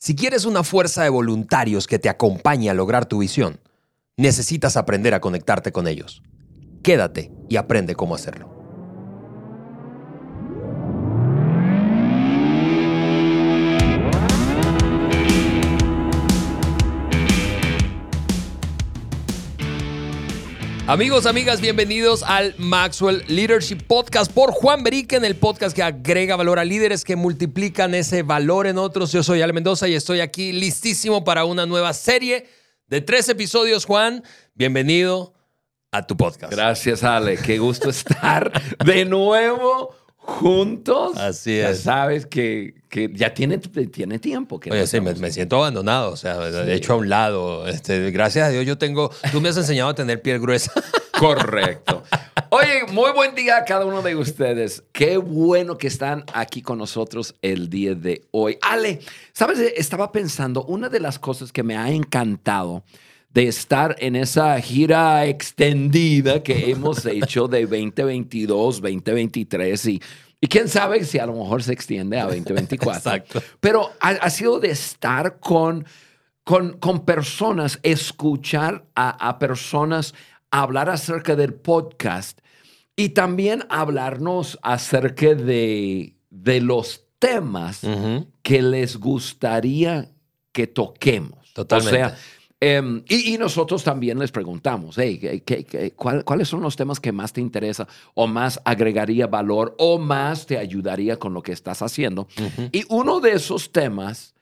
Si quieres una fuerza de voluntarios que te acompañe a lograr tu visión, necesitas aprender a conectarte con ellos. Quédate y aprende cómo hacerlo. Amigos, amigas, bienvenidos al Maxwell Leadership Podcast por Juan Berique, en el podcast que agrega valor a líderes que multiplican ese valor en otros. Yo soy Ale Mendoza y estoy aquí listísimo para una nueva serie de tres episodios. Juan, bienvenido a tu podcast. Gracias, Ale. Qué gusto estar de nuevo juntos. Así Ya es. sabes que, que ya tiene, tiene tiempo. Que no Oye, sí, me, siento abandonado, o sea, de hecho a un lado. Este, gracias a Dios yo tengo, tú me has enseñado a tener piel gruesa. Correcto. Oye, muy buen día a cada uno de ustedes. Qué bueno que están aquí con nosotros el día de hoy. Ale, sabes, estaba pensando, una de las cosas que me ha encantado de estar en esa gira extendida que hemos hecho de 2022, 2023 y, y quién sabe si a lo mejor se extiende a 2024. Exacto. Pero ha, ha sido de estar con, con, con personas, escuchar a, a personas hablar acerca del podcast y también hablarnos acerca de, de los temas que les gustaría que toquemos. Totalmente. O sea, em, y, y nosotros también les preguntamos, hey, ¿qué- qué- qué- cuál- ¿cuáles son los temas que más te interesa o más agregaría valor o más te ayudaría con lo que estás haciendo? Y uno de esos temas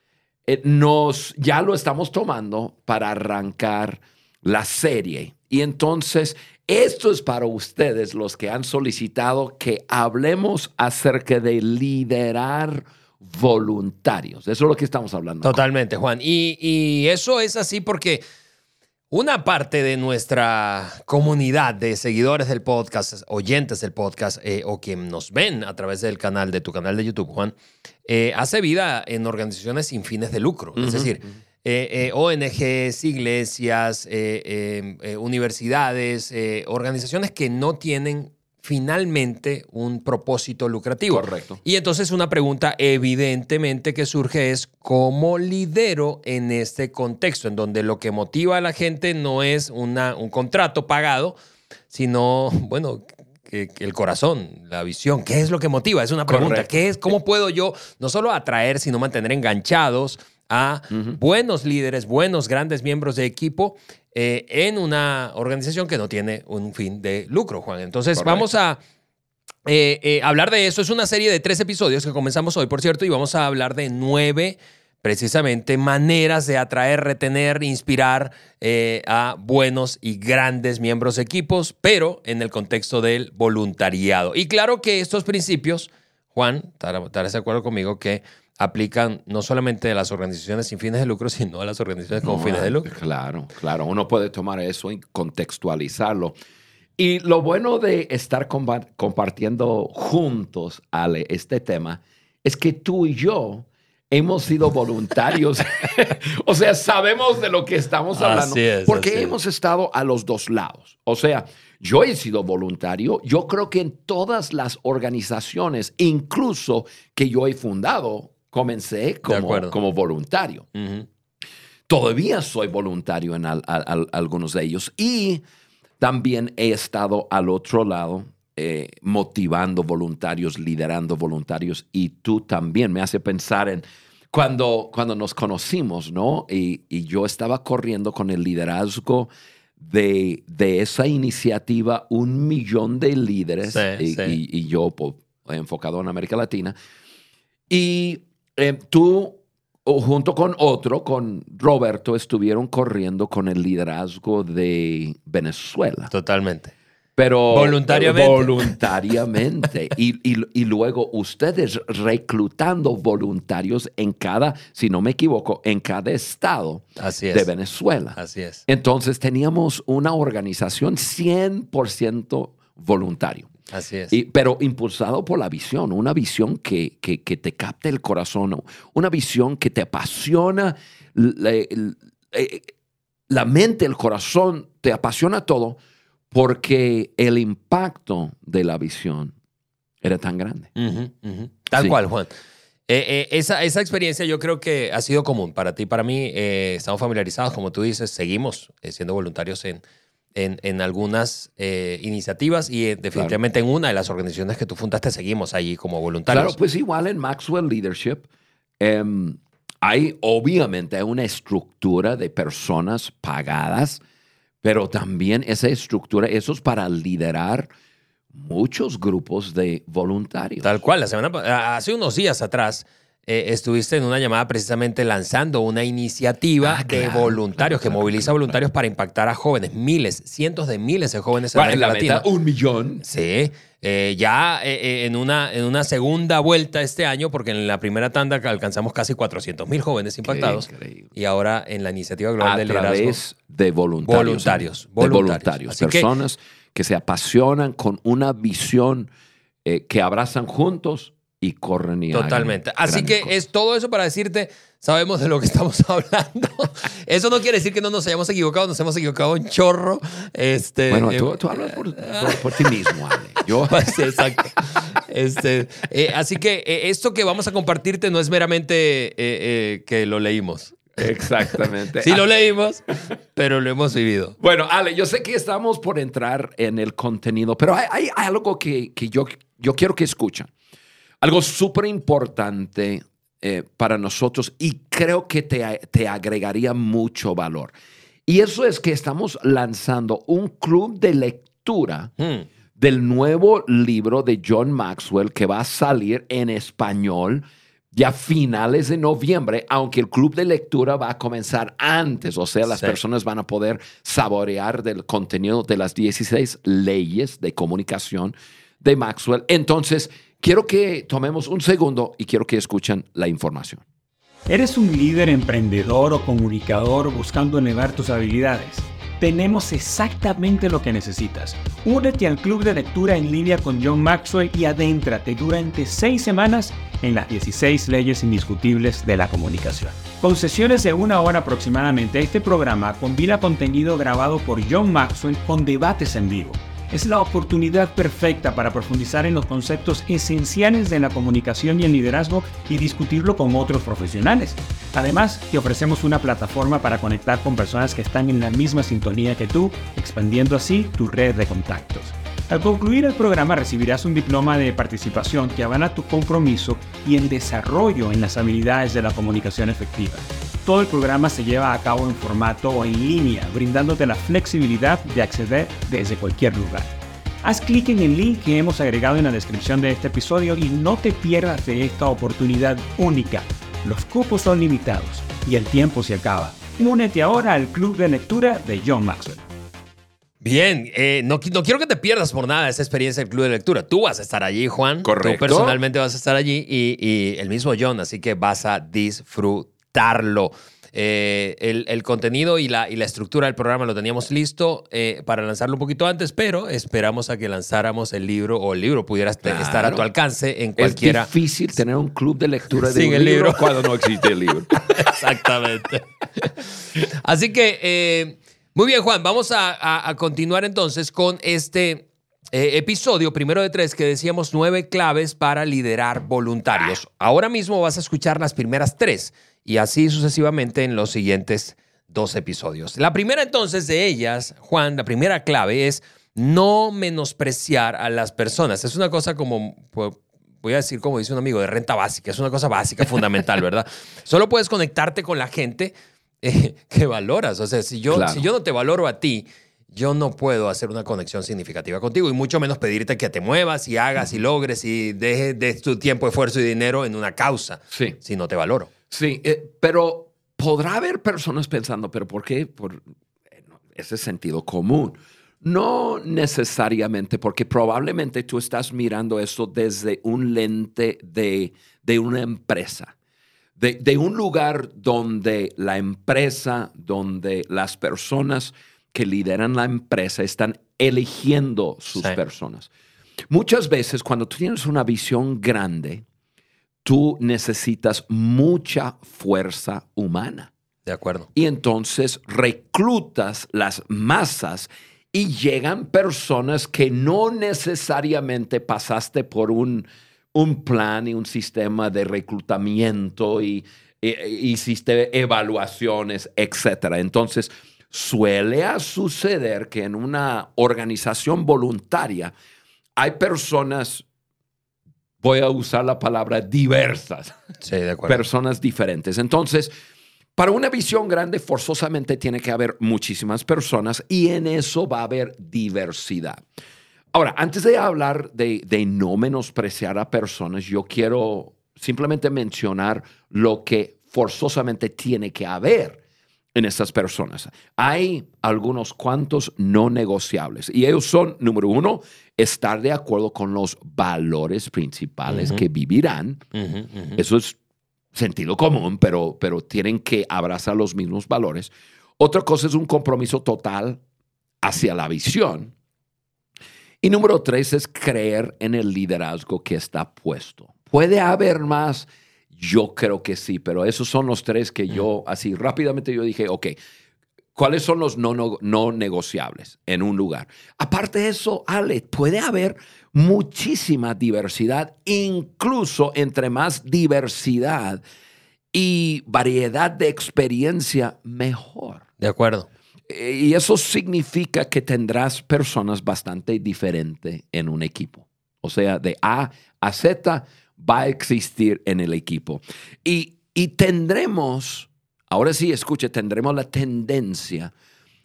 eh, nos ya lo estamos tomando para arrancar la serie. Y entonces, esto es para ustedes los que han solicitado que hablemos acerca de liderar voluntarios. Eso es lo que estamos hablando. Totalmente, Juan. Y, y eso es así porque una parte de nuestra comunidad de seguidores del podcast, oyentes del podcast, eh, o que nos ven a través del canal, de tu canal de YouTube, Juan, eh, hace vida en organizaciones sin fines de lucro. Es decir, eh, ONGs, iglesias, universidades, organizaciones que no tienen finalmente un propósito lucrativo. Correcto. Y entonces una pregunta evidentemente que surge es cómo lidero en este contexto, en donde lo que motiva a la gente no es una, un contrato pagado, sino, bueno, que, que el corazón, la visión. ¿Qué es lo que motiva? Es una pregunta. Correcto. ¿Qué es, ¿Cómo puedo yo no solo atraer, sino mantener enganchados a buenos líderes, buenos, grandes miembros de equipo eh, en una organización que no tiene un fin de lucro, Juan? Entonces, Correcto. vamos a eh, eh, hablar de eso. Es una serie de tres episodios que comenzamos hoy, por cierto, y vamos a hablar de nueve, precisamente, maneras de atraer, retener, inspirar eh, a buenos y grandes miembros de equipos, pero en el contexto del voluntariado. Y claro que estos principios, Juan, estarás de acuerdo conmigo que aplican no solamente a las organizaciones sin fines de lucro, sino a las organizaciones con No, fines de lucro. Claro, claro. Uno puede tomar eso y contextualizarlo. Y lo bueno de estar compa- compartiendo juntos, Ale, este tema, es que tú y yo hemos sido voluntarios. o sea, sabemos de lo que estamos hablando. Así es, porque así es. hemos estado a los dos lados. O sea, yo he sido voluntario. Yo creo que en todas las organizaciones, incluso que yo he fundado, comencé como, como voluntario. Ujú. Todavía soy voluntario en al- al- al- algunos de ellos y también he estado al otro lado eh, motivando voluntarios, liderando voluntarios y tú también me hace pensar en cuando, cuando nos conocimos, ¿no? Y, y yo estaba corriendo con el liderazgo de, de esa iniciativa, un millón de líderes Sí, y, sí. y- y yo enfocado en América Latina. Y eh, tú, junto con otro, con Roberto, estuvieron corriendo con el liderazgo de Venezuela. Totalmente. Pero Voluntariamente. Voluntariamente. y, y- y luego ustedes reclutando voluntarios en cada, si no me equivoco, en cada estado Así es. de Venezuela. Así es. Entonces teníamos una organización 100% voluntario. Así es. Y- pero impulsado por la visión, una visión que, que- que te capte el corazón, una visión que te apasiona la, eh, la mente, el corazón, te apasiona todo porque el impacto de la visión era tan grande. Tal Sí. cual, Juan. Eh, eh, esa, esa experiencia yo creo que ha sido común para ti, para mí. eh, estamos familiarizados, como tú dices, seguimos siendo voluntarios en, en, en algunas eh, iniciativas y eh, definitivamente en una de las organizaciones que tú fundaste seguimos allí como voluntarios. Claro, pues igual en Maxwell Leadership em, hay obviamente una estructura de personas pagadas, pero también esa estructura, eso es para liderar muchos grupos de voluntarios. Tal cual, la semana hace unos días atrás eh, estuviste en una llamada precisamente lanzando una iniciativa Ah, de voluntarios claro, que moviliza voluntarios para impactar a jóvenes, miles, cientos de miles de jóvenes en Bueno, en América la Latina. meta, un millón. Sí, eh, ya eh, en, una, en una segunda vuelta este año, porque en la primera tanda alcanzamos casi 400 mil jóvenes impactados. increíble. Y ahora en la iniciativa global a de liderazgo. través de voluntarios. Voluntarios, De voluntarios. que- personas que, se apasionan con una visión que abrazan juntos y corren y Totalmente. Así que cosas. es todo eso para decirte, sabemos de lo que estamos hablando. Eso no quiere decir que no nos hayamos equivocado, nos hemos equivocado un chorro. Este, Bueno, eh, tú, tú hablas por, por- por ti mismo, Ale. Yo, Sí, exacto. Este, eh, así que eh, esto que vamos a compartirte no es meramente eh, que lo leímos. exactamente. Sí lo leímos, pero lo hemos vivido. Bueno, Ale, yo sé que estamos por entrar en el contenido, pero hay, hay- hay algo que, que yo, yo quiero que escuchen. Algo súper importante eh, para nosotros y creo que te, te agregaría mucho valor. Y eso es que estamos lanzando un club de lectura Hmm. del nuevo libro de John Maxwell que va a salir en español ya a finales de noviembre, aunque el club de lectura va a comenzar antes, o sea, las Sí. personas van a poder saborear del contenido de las 16 leyes de comunicación de Maxwell. Entonces, quiero que tomemos un segundo y quiero que escuchen la información. ¿Eres un líder emprendedor o comunicador buscando elevar tus habilidades? Tenemos exactamente lo que necesitas. Únete al club de lectura en línea con John Maxwell y adéntrate durante seis semanas en las 16 leyes indiscutibles de la comunicación. Con sesiones de una hora aproximadamente, este programa combina contenido grabado por John Maxwell con debates en vivo. Es la oportunidad perfecta para profundizar en los conceptos esenciales de la comunicación y el liderazgo y discutirlo con otros profesionales. Además, te ofrecemos una plataforma para conectar con personas que están en la misma sintonía que tú, expandiendo así tu red de contactos. Al concluir el programa recibirás un diploma de participación que avala tu compromiso y el desarrollo en las habilidades de la comunicación efectiva. Todo el programa se lleva a cabo en formato o en línea, brindándote la flexibilidad de acceder desde cualquier lugar. Haz clic en el link que hemos agregado en la descripción de este episodio y no te pierdas de esta oportunidad única. Los cupos son limitados y el tiempo se acaba. Únete ahora al club de lectura de John Maxwell. Bien, eh, no, qui- no quiero que te pierdas por nada esa experiencia del club de lectura. Tú vas a estar allí, Juan. Correcto. Tú personalmente vas a estar allí y, y el mismo John, así que vas a disfrutarlo. Eh, el, el contenido y la, y la estructura del programa lo teníamos listo eh, para lanzarlo un poquito antes, pero esperamos a que lanzáramos el libro o el libro pudiera est- Claro. estar a tu alcance en Es cualquiera. difícil tener un club de lectura de Sin un el libro, libro. cuando no existe el libro. Exactamente. Así que, eh, muy bien, Juan, vamos a, a- a continuar entonces con este eh, episodio, primero de tres, que decíamos nueve claves para liderar voluntarios. Ahora mismo vas a escuchar las primeras tres y así sucesivamente en los siguientes dos episodios. La primera entonces de ellas, Juan, la primera clave es no menospreciar a las personas. Es una cosa como... voy a decir como dice un amigo, de renta básica. Es una cosa básica, fundamental, ¿verdad? Solo puedes conectarte con la gente eh, que valoras. O sea, si yo, Claro. si yo no te valoro a ti, yo no puedo hacer una conexión significativa contigo y mucho menos pedirte que te muevas y hagas y logres y dejes de tu tiempo, esfuerzo y dinero en una causa Sí. si no te valoro. Sí, eh, pero podrá haber personas pensando, pero ¿por qué? Por ese sentido común. No necesariamente, porque probablemente tú estás mirando esto desde un lente de, de una empresa, de, de un lugar donde la empresa, donde las personas que lideran la empresa están eligiendo sus Sí. personas. Muchas veces cuando tú tienes una visión grande, tú necesitas mucha fuerza humana. De acuerdo. Y entonces reclutas las masas y llegan personas que no necesariamente pasaste por un, un plan y un sistema de reclutamiento y, y, y hiciste evaluaciones, etc. Entonces, suele suceder que en una organización voluntaria hay personas, voy a usar la palabra diversas, Sí, de acuerdo. personas diferentes. Entonces, para una visión grande, forzosamente tiene que haber muchísimas personas y en eso va a haber diversidad. Ahora, antes de hablar de, de no menospreciar a personas, yo quiero simplemente mencionar lo que forzosamente tiene que haber en estas personas. Hay algunos cuantos no negociables y ellos son, número uno, estar de acuerdo con los valores principales que vivirán. Eso es sentido común, pero, pero tienen que abrazar los mismos valores. Otra cosa es un compromiso total hacia la visión. Y número tres es creer en el liderazgo que está puesto. ¿Puede haber más? Yo creo que sí, pero esos son los tres que yo, así rápidamente yo dije, ok, ¿cuáles son los no, no, no negociables en un lugar? Aparte de eso, Ale, puede haber muchísima diversidad, incluso entre más diversidad y variedad de experiencia, mejor. De acuerdo. Eh, Y eso significa que tendrás personas bastante diferentes en un equipo. O sea, de A a Z va a existir en el equipo. Y, y tendremos, ahora sí, escuche, tendremos la tendencia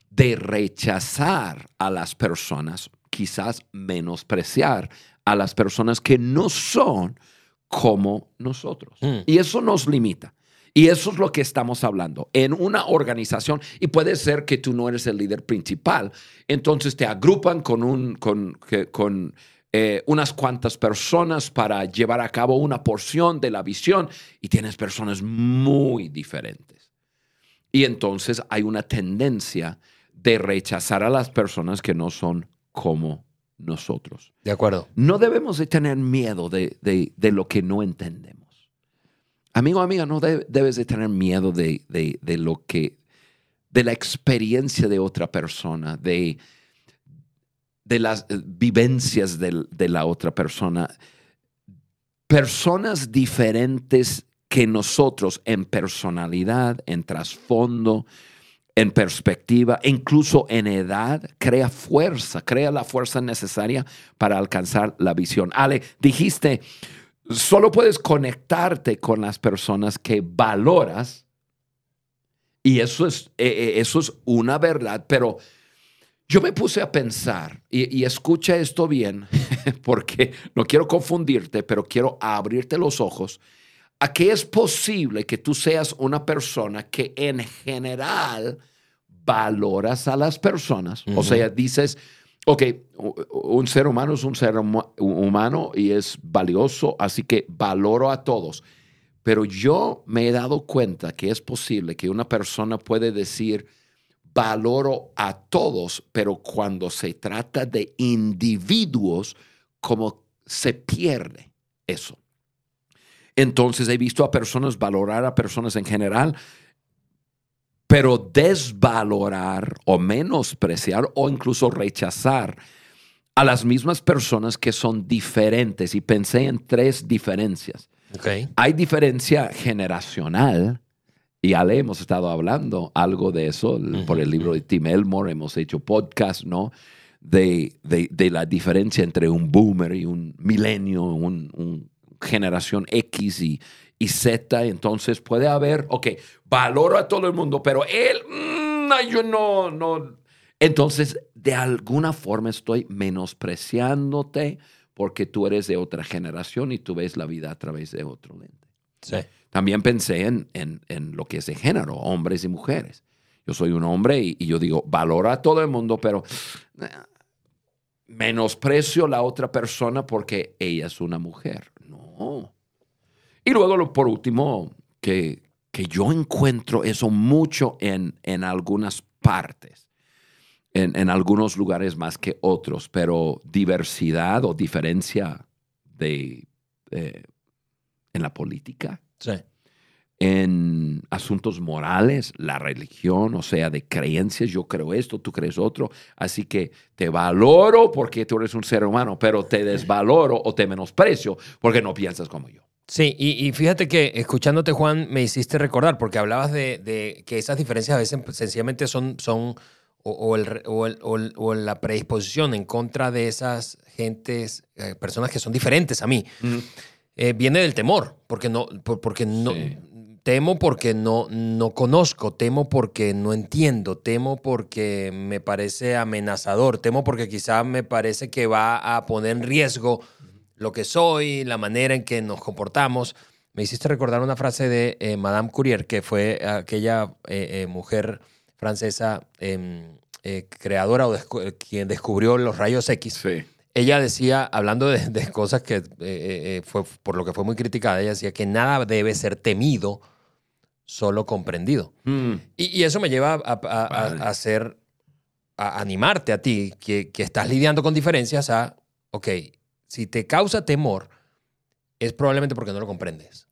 de rechazar a las personas, quizás menospreciar a las personas que no son como nosotros. Mm. Y eso nos limita. Y eso es lo que estamos hablando. En una organización, y puede ser que tú no eres el líder principal, entonces te agrupan con, un, con, que- con eh, unas cuantas personas para llevar a cabo una porción de la visión y tienes personas muy diferentes. Y entonces hay una tendencia de rechazar a las personas que no son como nosotros. De acuerdo. No debemos de tener miedo de, de- de lo que no entendemos. Amigo, amiga, no de- debes de tener miedo de, de- de lo que, de la experiencia de otra persona, de, de las eh, vivencias de la otra persona. Personas diferentes que nosotros en personalidad, en trasfondo, en perspectiva, incluso en edad, crea fuerza, crea la fuerza necesaria para alcanzar la visión. Ale, dijiste, solo puedes conectarte con las personas que valoras y eso es, eh, eh, eso es una verdad, pero yo me puse a pensar, y, y escucha esto bien, porque no quiero confundirte, pero quiero abrirte los ojos a que es posible que tú seas una persona que en general valoras a las personas. O sea, dices, ok, un ser humano es un ser huma- humano y es valioso, así que valoro a todos. Pero yo me he dado cuenta que es posible que una persona puede decir, valoro a todos, pero cuando se trata de individuos, como se pierde eso. Entonces he visto a personas valorar a personas en general, pero desvalorar o menospreciar o incluso rechazar a las mismas personas que son diferentes. Y pensé en tres diferencias. Ok. Hay diferencia generacional, y ya le hemos estado hablando algo de eso por el libro de Tim Elmore, hemos hecho podcast, ¿no? De, de- de la diferencia entre un boomer y un milenio, un, un generación X y, y Z. Entonces puede haber, ok, valoro a todo el mundo, pero él, mm, yo no, no. Entonces, de alguna forma estoy menospreciándote porque tú eres de otra generación y tú ves la vida a través de otro lente. Sí. También pensé en, en- en lo que es de género, hombres y mujeres. Yo soy un hombre y, y yo digo, valoro a todo el mundo, pero eh, menosprecio a la otra persona porque ella es una mujer. No. Y luego, por último, que, que yo encuentro eso mucho en, en algunas partes, en, en algunos lugares más que otros, pero diversidad o diferencia de, eh, en la política Sí. en asuntos morales, la religión, o sea, de creencias, yo creo esto, tú crees otro, así que te valoro porque tú eres un ser humano, pero te desvaloro o te menosprecio porque no piensas como yo. Sí, y, fíjate que escuchándote, Juan, me hiciste recordar, porque hablabas de, que esas diferencias a veces sencillamente son, son o, la predisposición en contra de esas gentes, eh, personas que son diferentes a mí, eh, viene del temor, porque no, porque no, temo porque no, no conozco, temo porque no entiendo, temo porque me parece amenazador, temo porque quizá me parece que va a poner en riesgo lo que soy, la manera en que nos comportamos. Me hiciste recordar una frase de eh, Madame Courier, que fue aquella eh, mujer francesa em, creadora o quien descubrió los rayos X. Ella decía, hablando de, cosas que fue por lo que fue muy criticada, ella decía que nada debe ser temido, solo comprendido. Mm. Y, eso me lleva a, hacer, a animarte a ti, que, que, estás lidiando con diferencias, a, ok, si te causa temor, es probablemente porque no lo comprendes.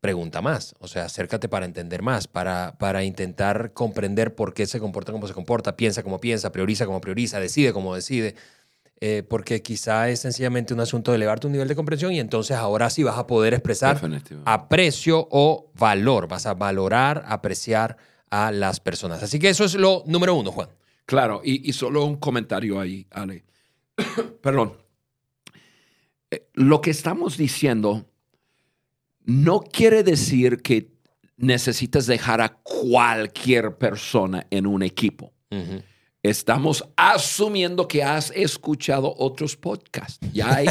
Pregunta más, o sea, acércate para entender más, para, para intentar comprender por qué se comporta como se comporta, piensa como piensa, prioriza como prioriza, decide como decide. Eh, porque quizá es sencillamente un asunto de elevar tu nivel de comprensión y entonces ahora sí vas a poder expresar aprecio o valor, vas a valorar, apreciar a las personas. Así que eso es lo número uno, Juan. Claro, y, y solo un comentario ahí, Ale. Perdón. Eh, lo que estamos diciendo no quiere decir que necesitas dejar a cualquier persona en un equipo. Estamos asumiendo que has escuchado otros podcasts. Ya hay,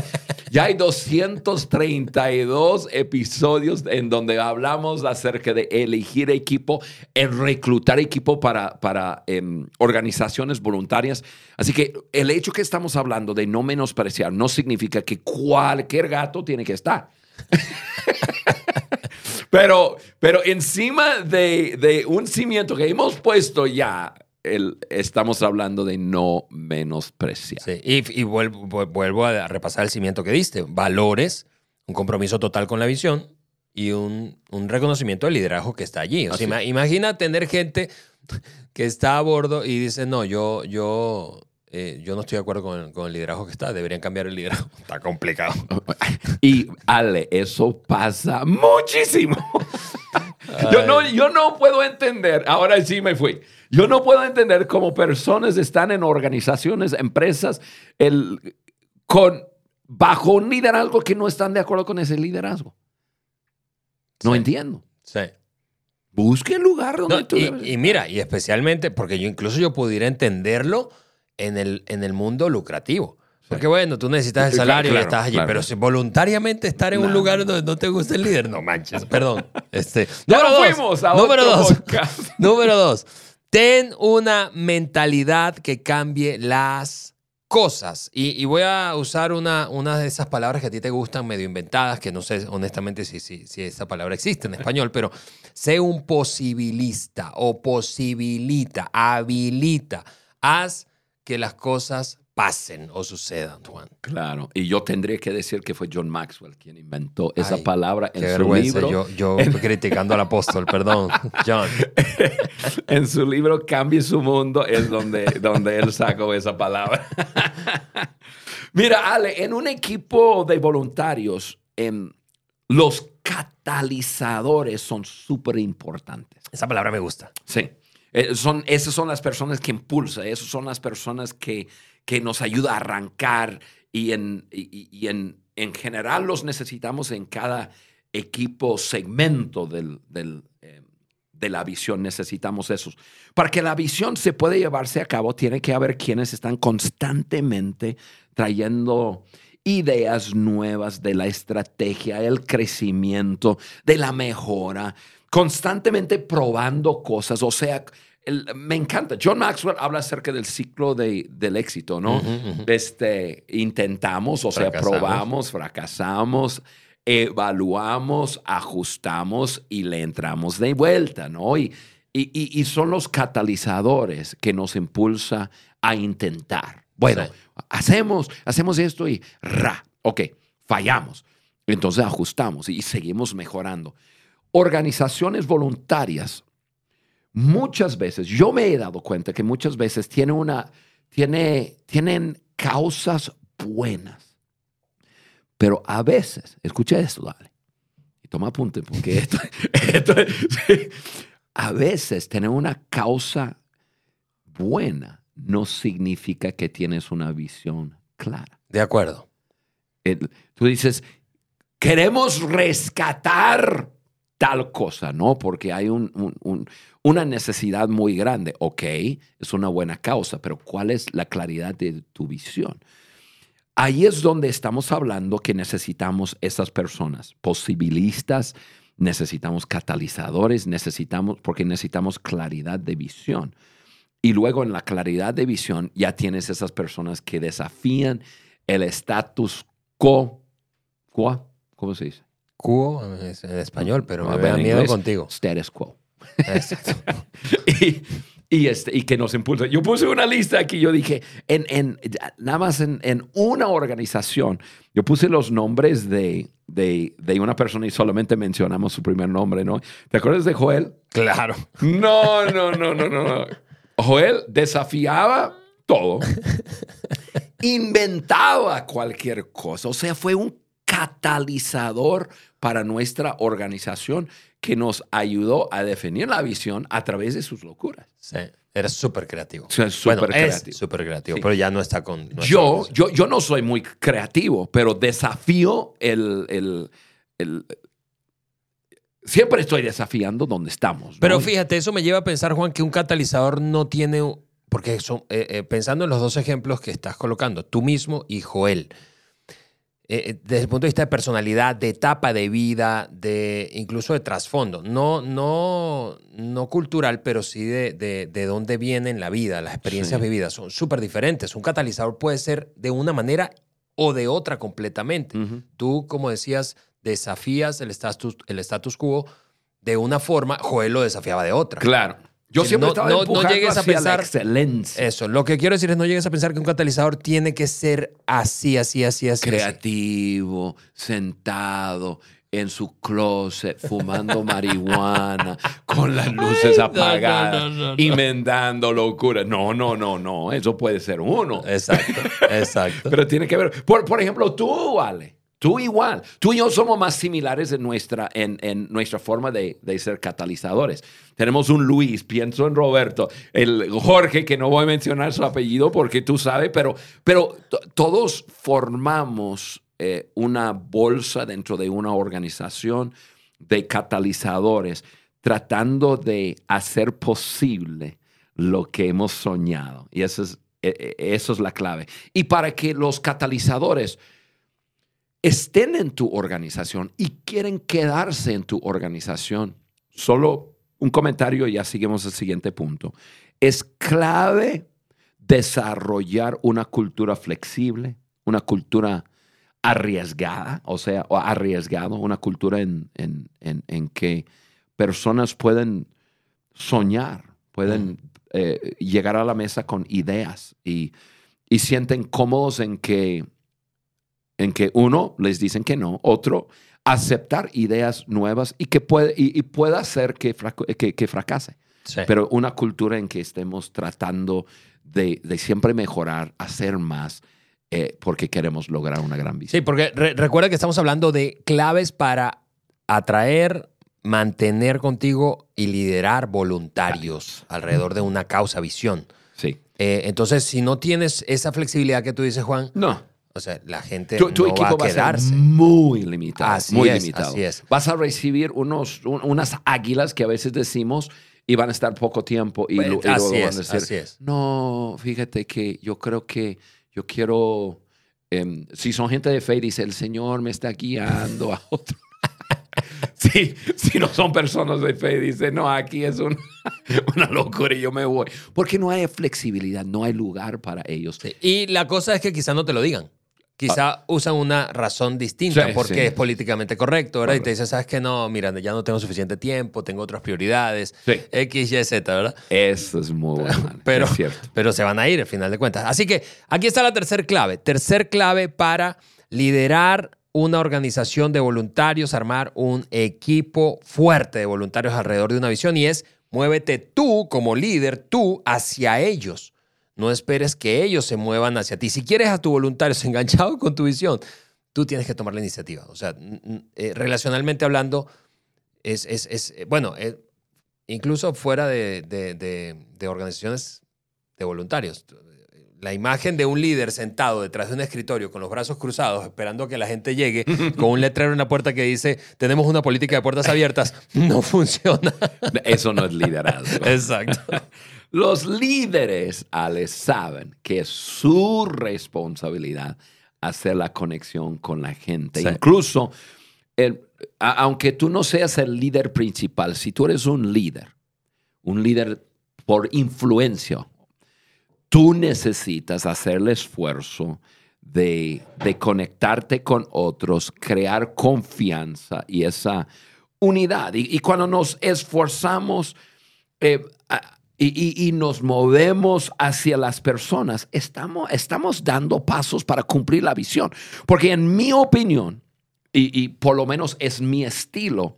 ya hay 232 episodios en donde hablamos acerca de elegir equipo, el reclutar equipo para, para em, organizaciones voluntarias. Así que el hecho que estamos hablando de no menospreciar no significa que cualquier gato tiene que estar. pero, pero encima de, de un cimiento que hemos puesto ya estamos hablando de no menospreciar. Sí, y, vuelvo, a repasar el cimiento que diste. Valores, un compromiso total con la visión y un, reconocimiento del liderazgo que está allí. O sea, imagina tener gente que está a bordo y dice, no, yo, yo, eh, yo no estoy de acuerdo con el, liderazgo que está, deberían cambiar el liderazgo. Está complicado. Y Ale, eso pasa muchísimo. yo, no, yo no puedo entender, ahora sí me fui. Yo no puedo entender cómo personas están en organizaciones, empresas, el, con, bajo un liderazgo que no están de acuerdo con ese liderazgo. No entiendo. Sí. Busque el lugar donde tú y, y, mira, y especialmente porque yo incluso yo pudiera entenderlo en el, en el mundo lucrativo. Porque bueno, tú necesitas el salario y estás allí, pero si voluntariamente estar en un lugar donde no te gusta el líder, no manches, perdón. Este, número dos, número dos. número dos. Ten una mentalidad que cambie las cosas. Y, voy a usar una, una, de esas palabras que a ti te gustan, medio inventadas, que no sé honestamente si, si, si esa palabra existe en español, pero sé un posibilista o posibilita, habilita. Haz que las cosas pasen o sucedan, Juan. Claro, y yo tendría que decir que fue John Maxwell quien inventó esa palabra en su libro. Yo, yo criticando al apóstol, perdón, John. en su libro Cambie su mundo es donde, donde él sacó esa palabra. Mira, Ale, en un equipo de voluntarios, em, los catalizadores son súper importantes. Esa palabra me gusta. Sí. Eh, son, esas son las personas que impulsan, esas son las personas que que nos ayuda a arrancar y en, y, en, en, general los necesitamos en cada equipo, segmento del, del, eh, de la visión, necesitamos esos. Para que la visión se pueda llevarse a cabo, tiene que haber quienes están constantemente trayendo ideas nuevas de la estrategia, el crecimiento, de la mejora, constantemente probando cosas, o sea, me encanta. John Maxwell habla acerca del ciclo de, del éxito, ¿no? Este, intentamos, o sea, probamos, fracasamos, evaluamos, ajustamos y le entramos de vuelta, ¿no? Y, y, y, son los catalizadores que nos impulsa a intentar. Bueno, hacemos, hacemos esto y ra, ok, fallamos. Entonces ajustamos y seguimos mejorando. Organizaciones voluntarias, muchas veces, yo me he dado cuenta que muchas veces tiene una, tiene, tienen causas buenas. Pero a veces, escucha esto, dale, y toma apunte, porque esto, esto sí. a veces tener una causa buena no significa que tienes una visión clara. De acuerdo. Tú dices, queremos rescatar tal cosa, ¿no? Porque hay un- un- un- una necesidad muy grande. Ok, es una buena causa, pero ¿cuál es la claridad de tu visión? Ahí es donde estamos hablando que necesitamos esas personas, posibilistas, necesitamos catalizadores, necesitamos, porque necesitamos claridad de visión. Y luego en la claridad de visión ya tienes esas personas que desafían el status quo. ¿Quo? ¿Cómo se dice? Cubo es en español, pero A me da miedo contigo. Status quo. Exacto. y, y, este, y que nos impulsa. Yo puse una lista aquí, yo dije, en, en, nada más en, en una organización, yo puse los nombres de, de, de una persona y solamente mencionamos su primer nombre, ¿no? ¿Te acuerdas de Joel? Claro. No, no, no, no, no. no. Joel desafiaba todo, inventaba cualquier cosa, o sea, fue un catalizador para nuestra organización que nos ayudó a definir la visión a través de sus locuras. Sí. Eres súper creativo. O sea, es súper bueno, creativo. es súper creativo, Sí. pero ya no está con... Yo, yo, yo no soy muy creativo, pero desafío el, el- el- Siempre estoy desafiando donde estamos. ¿no? Pero fíjate, eso me lleva a pensar, Juan, que un catalizador no tiene... Porque son, eh, eh, pensando en los dos ejemplos que estás colocando, tú mismo y Joel, eh, eh, desde el punto de vista de personalidad, de etapa de vida, de incluso de trasfondo, no, no, no cultural, pero sí de, de, de dónde viene en la vida, las experiencias Sí. vividas, son súper diferentes. Un catalizador puede ser de una manera o de otra completamente. Tú, como decías, desafías el status, el status quo de una forma, Joel lo desafiaba de otra. Claro. Yo siempre no- estaba no- no empujando llegues a pensar- la excelencia. Eso, lo que quiero decir es no llegues a pensar que un catalizador tiene que ser así, así, así, así. creativo, sentado en su closet, fumando marihuana, con las luces apagadas, no, inventando locuras. No, no, no, no. Eso puede ser uno. Exacto, exacto. Pero tiene que ver. Por, por ejemplo, tú, Ale. Tú igual. Tú y yo somos más similares en nuestra, en, en nuestra forma de, de ser catalizadores. Tenemos un Luis, pienso en Roberto, el Jorge, que no voy a mencionar su apellido porque tú sabes, pero, pero to- todos formamos eh, una bolsa dentro de una organización de catalizadores tratando de hacer posible lo que hemos soñado. Y eso es, eh, eh, eso es la clave. Y para que los catalizadores estén en tu organización y quieren quedarse en tu organización, solo un comentario y ya seguimos al siguiente punto. Es clave desarrollar una cultura flexible, una cultura arriesgada, o sea, o arriesgado, una cultura en, en- en- en que personas pueden soñar, pueden eh, llegar a la mesa con ideas y, y sienten cómodos en que, en que uno les dicen que no, otro aceptar ideas nuevas y que puede, y, y pueda hacer que, que, que fracase. Sí. Pero una cultura en que estemos tratando de, de siempre mejorar, hacer más, eh, porque queremos lograr una gran visión. Sí, porque re- recuerda que estamos hablando de claves para atraer, mantener contigo y liderar voluntarios alrededor de una causa, visión. Sí. Eh, entonces, si no tienes esa flexibilidad que tú dices, Juan, No. O sea, la gente Tu, tu no equipo va a va a quedarse. ser muy limitado. Así muy es, limitado. así es. Vas a recibir unos, un- unas águilas que a veces decimos y van a estar poco tiempo y, lu- y así luego van a decir, así es. no, fíjate que yo creo que yo quiero, em, si son gente de fe, dice, el Señor me está guiando a otro. Sí, si no son personas de fe, dice, no, aquí es un- una locura y yo me voy. Porque no hay flexibilidad, no hay lugar para ellos. Sí, Y la cosa es que quizá no te lo digan. Quizá usan una razón distinta. Sí, porque sí. es políticamente correcto, ¿verdad? Y te dicen, ¿sabes qué? No, mira, ya no tengo suficiente tiempo, tengo otras prioridades. Sí. X, Y, Z, ¿verdad? Eso es muy bueno. Pero, es cierto. pero se van a ir al final de cuentas. Así que aquí está la tercer clave. Tercer clave para liderar una organización de voluntarios, armar un equipo fuerte de voluntarios alrededor de una visión y es muévete tú como líder, tú hacia ellos. No esperes que ellos se muevan hacia ti. Si quieres a tus voluntarios enganchados con tu visión, tú tienes que tomar la iniciativa. O sea, eh, relacionalmente hablando, es, es, es eh, bueno, eh, incluso fuera de, de, organizaciones de voluntarios. La imagen de un líder sentado detrás de un escritorio con los brazos cruzados esperando a que la gente llegue con un letrero en la puerta que dice tenemos una política de puertas abiertas no funciona. Eso no es liderazgo. Exacto. Los líderes, saben que es su responsabilidad hacer la conexión con la gente. Incluso, aunque tú no seas el líder principal, si tú eres un líder, un líder por influencia, tú necesitas hacer el esfuerzo de, conectarte con otros, crear confianza y esa unidad. Y, cuando nos esforzamos eh, y, nos movemos hacia las personas, estamos, estamos dando pasos para cumplir la visión. Porque en mi opinión, y, por lo menos es mi estilo,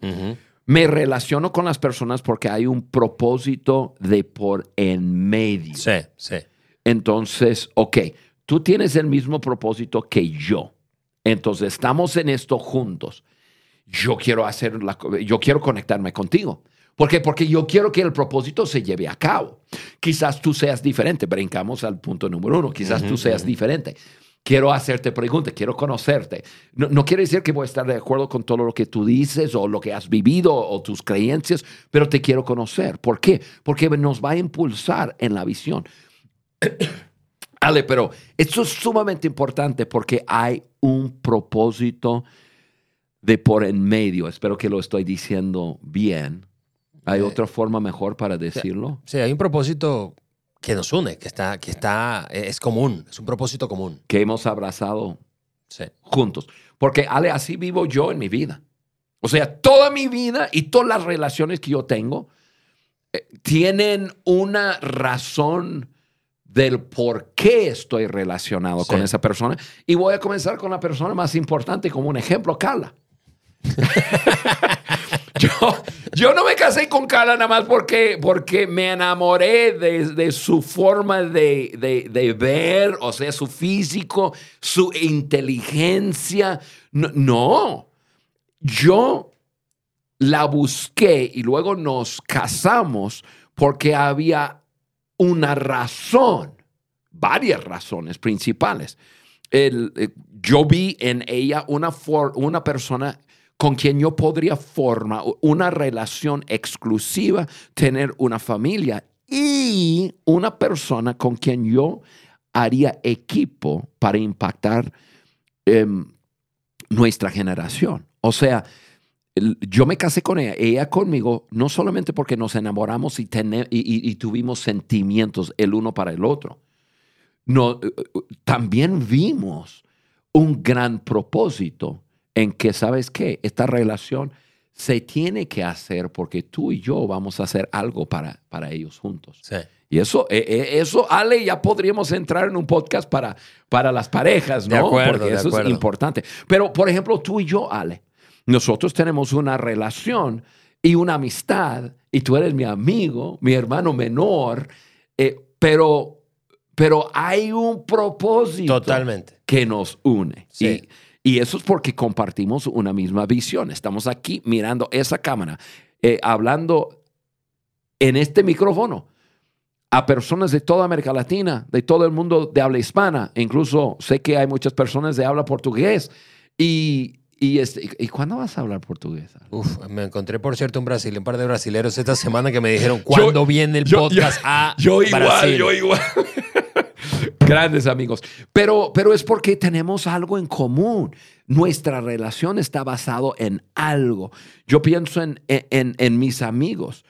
me relaciono con las personas porque hay un propósito de por en medio. Sí, sí. Entonces, ok, tú tienes el mismo propósito que yo. Entonces, estamos en esto juntos. Yo quiero hacer la, yo quiero conectarme contigo. ¿Por qué? Porque yo quiero que el propósito se lleve a cabo. Quizás tú seas diferente. Brincamos al punto número uno. Quizás tú seas diferente. Quiero hacerte preguntas, quiero conocerte. No, no, quiere decir que voy a estar de acuerdo con todo lo que tú dices o lo que has vivido o tus creencias, pero te quiero conocer. ¿Por qué? Porque nos va a impulsar en la visión. Ale, pero esto es sumamente importante porque hay un propósito de por en medio. Espero que lo estoy diciendo bien. ¿Hay eh, otra forma mejor para decirlo? Sí, hay un propósito que nos une, que está, que está, es común, es un propósito común. Que hemos abrazado juntos. Porque, Ale, así vivo yo en mi vida. O sea, toda mi vida y todas las relaciones que yo tengo eh, tienen una razón del por qué estoy relacionado con esa persona. Y voy a comenzar con la persona más importante como un ejemplo, Carla. yo, no me casé con Carla nada más porque, porque me enamoré de, su forma de, ver, o sea, su físico, su inteligencia. No, no, yo la busqué y luego nos casamos porque había una razón, varias razones principales. Eh, yo vi en ella una, una persona con quien yo podría formar una relación exclusiva, tener una familia y una persona con quien yo haría equipo para impactar em, nuestra generación. O sea, yo me casé con ella, ella conmigo, no solamente porque nos enamoramos y, y, tuvimos sentimientos el uno para el otro, no, eh, eh, también vimos un gran propósito en que, ¿sabes qué? Esta relación se tiene que hacer porque tú y yo vamos a hacer algo para, para ellos juntos. Sí. Y eso, eh, eh, eso, Ale, ya podríamos entrar en un podcast para, para las parejas, ¿no? De acuerdo, porque eso es importante. Pero, por ejemplo, tú y yo, Ale, nosotros tenemos una relación y una amistad, y tú eres mi amigo, mi hermano menor, eh, pero, pero hay un propósito Totalmente. que nos une. Sí. Y eso es porque compartimos una misma visión. Estamos aquí mirando esa cámara, eh, hablando en este micrófono a personas de toda América Latina, de todo el mundo de habla hispana. Incluso sé que hay muchas personas de habla portugués. Y, y, este, ¿y cuándo vas a hablar portugués? Uf, me encontré, por cierto, un brasileño, un par de brasileros esta semana que me dijeron, ¿cuándo viene el podcast a Yo igual, yo igual. Grandes amigos. Pero, pero es porque tenemos algo en común. Nuestra relación está basado en algo. Yo pienso en, en, mis amigos.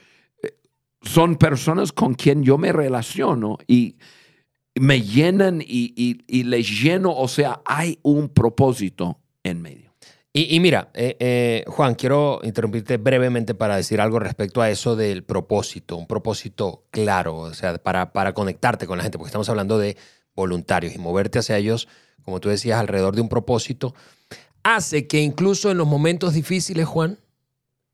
Son personas con quien yo me relaciono y me llenan y, y, les lleno. O sea, hay un propósito en medio. Y, mira, eh, eh, Juan, quiero interrumpirte brevemente para decir algo respecto a eso del propósito, un propósito claro, o sea, para, para conectarte con la gente, porque estamos hablando de voluntarios y moverte hacia ellos, como tú decías, alrededor de un propósito. hace que incluso en los momentos difíciles, Juan,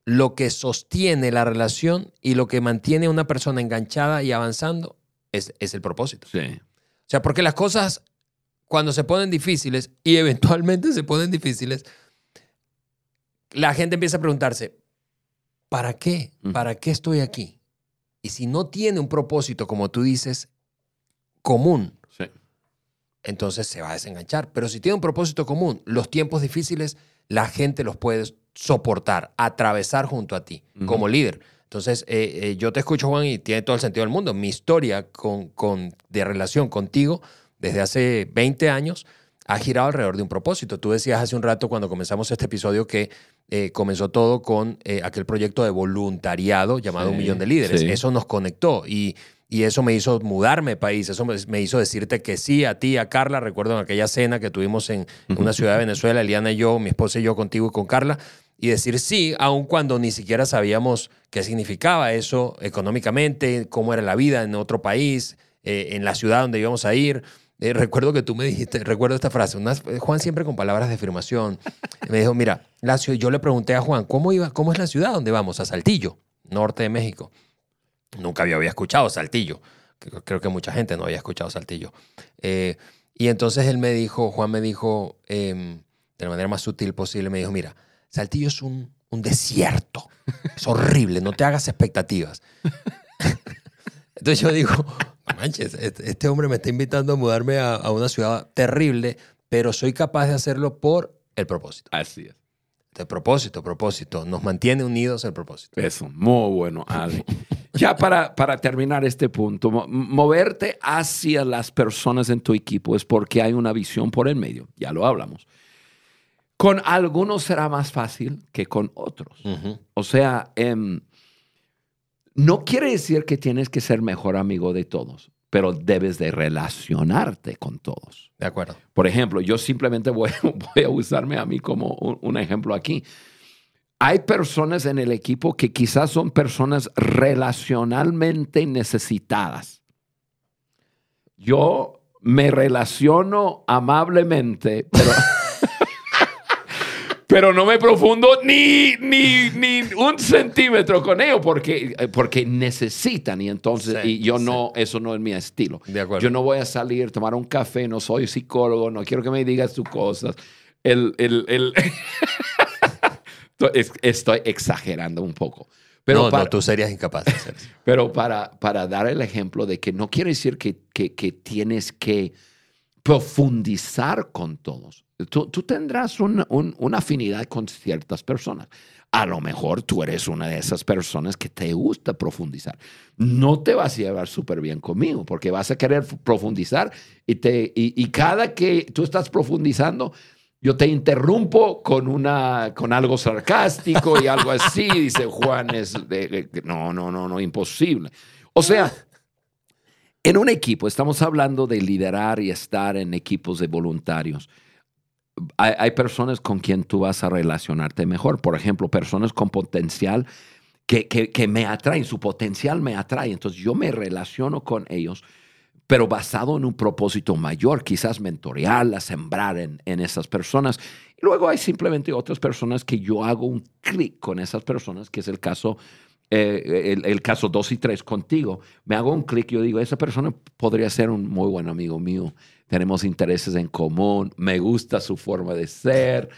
lo que sostiene la relación y lo que mantiene a una persona enganchada y avanzando es, es el propósito. Sí. O sea, porque las cosas cuando se ponen difíciles y eventualmente se ponen difíciles, la gente empieza a preguntarse, ¿para qué? ¿Para qué estoy aquí? Y si no tiene un propósito, como tú dices, común, Sí. entonces se va a desenganchar. Pero si tiene un propósito común, los tiempos difíciles, la gente los puede soportar, atravesar junto a ti como líder. Entonces, eh, eh, yo te escucho, Juan, y tiene todo el sentido del mundo. Mi historia con, con- de relación contigo desde hace 20 años ha girado alrededor de un propósito. Tú decías hace un rato cuando comenzamos este episodio que eh, comenzó todo con eh, aquel proyecto de voluntariado llamado Sí, Un Millón de Líderes. sí. Eso nos conectó y, y eso me hizo mudarme país, eso me, me hizo decirte que sí a ti, a Carla. Recuerdo en aquella cena que tuvimos en una ciudad de Venezuela, Eliana y yo, mi esposa y yo contigo y con Carla, y decir sí, aun cuando ni siquiera sabíamos qué significaba eso económicamente, cómo era la vida en otro país, eh, en la ciudad donde íbamos a ir. Eh, recuerdo que tú me dijiste, recuerdo esta frase, unas- Juan siempre con palabras de afirmación. Me dijo, mira, la yo le pregunté a Juan, ¿cómo, iba, ¿cómo es la ciudad donde vamos? A Saltillo, norte de México. Nunca había, había escuchado Saltillo. Creo, que mucha gente no había escuchado Saltillo. Eh, y entonces él me dijo, Juan me dijo, em, de la manera más sutil posible, me dijo, mira, Saltillo es un, un desierto. Es horrible, no te hagas expectativas. Entonces yo digo, "No manches, este hombre me está invitando a mudarme a, a una ciudad terrible, pero soy capaz de hacerlo por el propósito. Así es. El propósito, propósito. Nos mantiene unidos el propósito. Eso, muy bueno, Adi. Ya para, para terminar este punto, mo- moverte hacia las personas en tu equipo es porque hay una visión por el medio, ya lo hablamos. Con algunos será más fácil que con otros. O sea, em, no quiere decir que tienes que ser mejor amigo de todos, pero debes de relacionarte con todos. De acuerdo. Por ejemplo, yo simplemente voy, voy a usarme a mí como un, un ejemplo aquí. Hay personas en el equipo que quizás son personas relacionalmente necesitadas. Yo me relaciono amablemente, pero, pero no me profundo ni, ni, ni un centímetro con ellos porque, porque necesitan y entonces Sí, y yo sí. no, eso no es mi estilo. De acuerdo. Yo no voy a salir, tomar un café, no soy psicólogo, no quiero que me digas tus cosas. El, el, el- Es- Estoy exagerando un poco. Pero, no, para, no, tú serías incapaz de hacer eso. pero para, para dar el ejemplo de que no quiere decir que, que, que tienes que profundizar con todos. Tú, tú tendrás un- un- una afinidad con ciertas personas. A lo mejor tú eres una de esas personas que te gusta profundizar. No te vas a llevar súper bien conmigo porque vas a querer profundizar y, te, y, y cada que tú estás profundizando, yo te interrumpo con, una, con algo sarcástico y algo así. Dice Juan, es de- de- no, no, no, no, imposible. O sea, en un equipo, estamos hablando de liderar y estar en equipos de voluntarios. Hay, personas con quien tú vas a relacionarte mejor. Por ejemplo, personas con potencial que, que, que me atraen, su potencial me atrae. Entonces yo me relaciono con ellos, pero basado en un propósito mayor, quizás mentorearlas, sembrar en, en esas personas. Y luego hay simplemente otras personas que yo hago un clic con esas personas, que es el caso eh, el, el caso 2 y 3 contigo, me hago un clic, yo digo, esa persona podría ser un muy buen amigo mío, tenemos intereses en común, me gusta su forma de ser.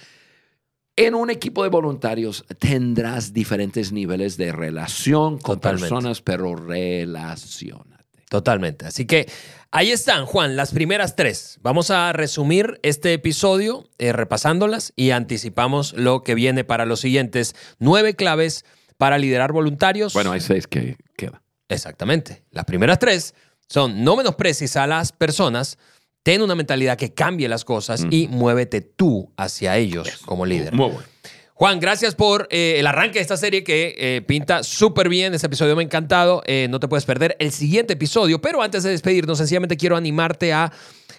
En un equipo de voluntarios tendrás diferentes niveles de relación con Totalmente. personas, pero relacionate. Totalmente. Así que ahí están, Juan, las primeras tres. Vamos a resumir este episodio eh, repasándolas y anticipamos lo que viene para los siguientes nueve claves para liderar voluntarios. Bueno, hay seis que queda. Exactamente. Las primeras tres son no menosprecies a las personas, ten una mentalidad que cambie las cosas y muévete tú hacia ellos como líder. Muy bueno. Juan, gracias por eh, el arranque de esta serie que eh, pinta súper bien. Este episodio me ha encantado. Eh, no te puedes perder el siguiente episodio. Pero antes de despedirnos, sencillamente quiero animarte a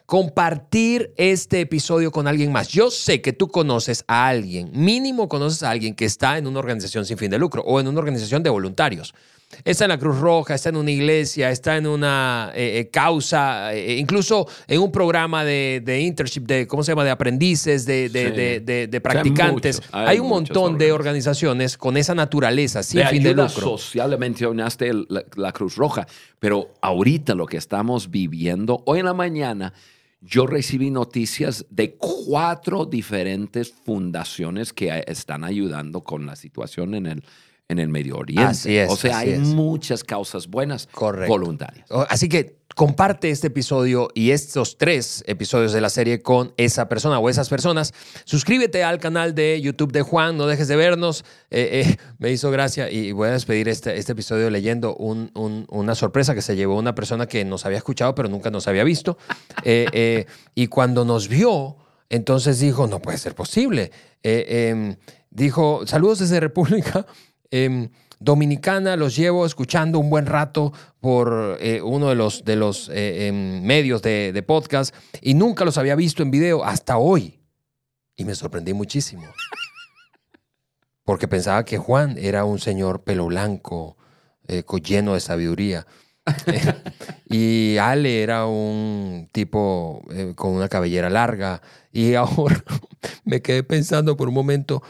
compartir este episodio con alguien más. Yo sé que tú conoces a alguien, mínimo conoces a alguien que está en una organización sin fin de lucro o en una organización de voluntarios. Está en la Cruz Roja, está en una iglesia, está en una eh, eh, causa, eh, incluso en un programa de, de, internship, de, ¿cómo se llama?, de aprendices, de, de, de, de practicantes. hay, hay, un montón de organizaciones con esa naturaleza, sin fin de lucro. social mencionaste la, la Cruz Roja, pero ahorita lo que estamos viviendo, hoy en la mañana, yo recibí noticias de cuatro diferentes fundaciones que están ayudando con la situación en el, en el Medio Oriente. Así es. O sea, hay muchas causas buenas voluntarias. Así que comparte este episodio y estos tres episodios de la serie con esa persona o esas personas. Suscríbete al canal de YouTube de Juan, no dejes de vernos. Eh, eh, me hizo gracia y voy a despedir este, este episodio leyendo una sorpresa que se llevó una persona que nos había escuchado pero nunca nos había visto. Eh, y cuando nos vio, entonces dijo, no puede ser posible. Em, dijo, saludos desde República. Em, Dominicana los llevo escuchando un buen rato por eh, uno de los, de los eh, em, medios de, podcast y nunca los había visto en video hasta hoy. Y me sorprendí muchísimo. Porque pensaba que Juan era un señor pelo blanco, eh, lleno de sabiduría. y Ale era un tipo con una cabellera larga. Y ahora me quedé pensando por un momento,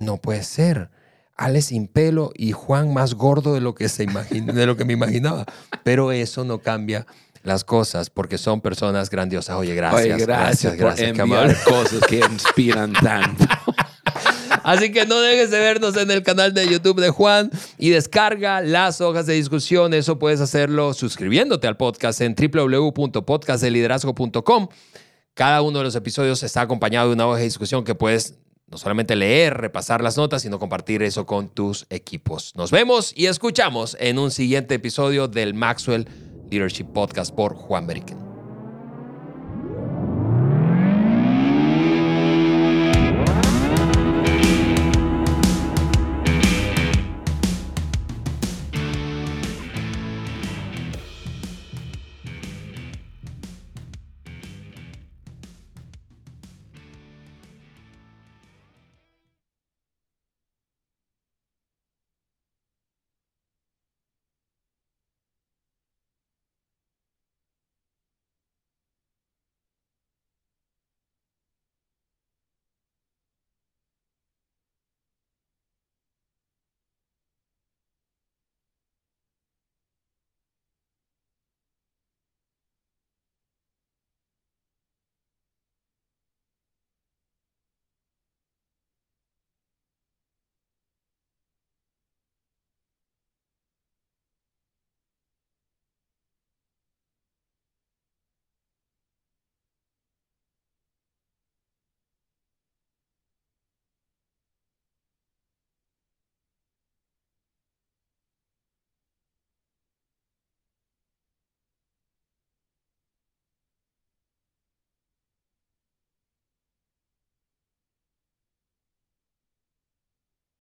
no puede ser Ale sin pelo y Juan más gordo de lo que, se de lo que me imaginaba. Pero eso no cambia las cosas porque son personas grandiosas. Oye, gracias. gracias, gracias, por cosas que inspiran tanto. Así que no dejes de vernos en el canal de YouTube de Juan y descarga las hojas de discusión. Eso puedes hacerlo suscribiéndote al podcast en www.podcastdeliderazgo.com. Cada uno de los episodios está acompañado de una hoja de discusión que puedes no solamente leer, repasar las notas, sino compartir eso con tus equipos. Nos vemos y escuchamos en un siguiente episodio del Maxwell Leadership Podcast por Juan Beriken.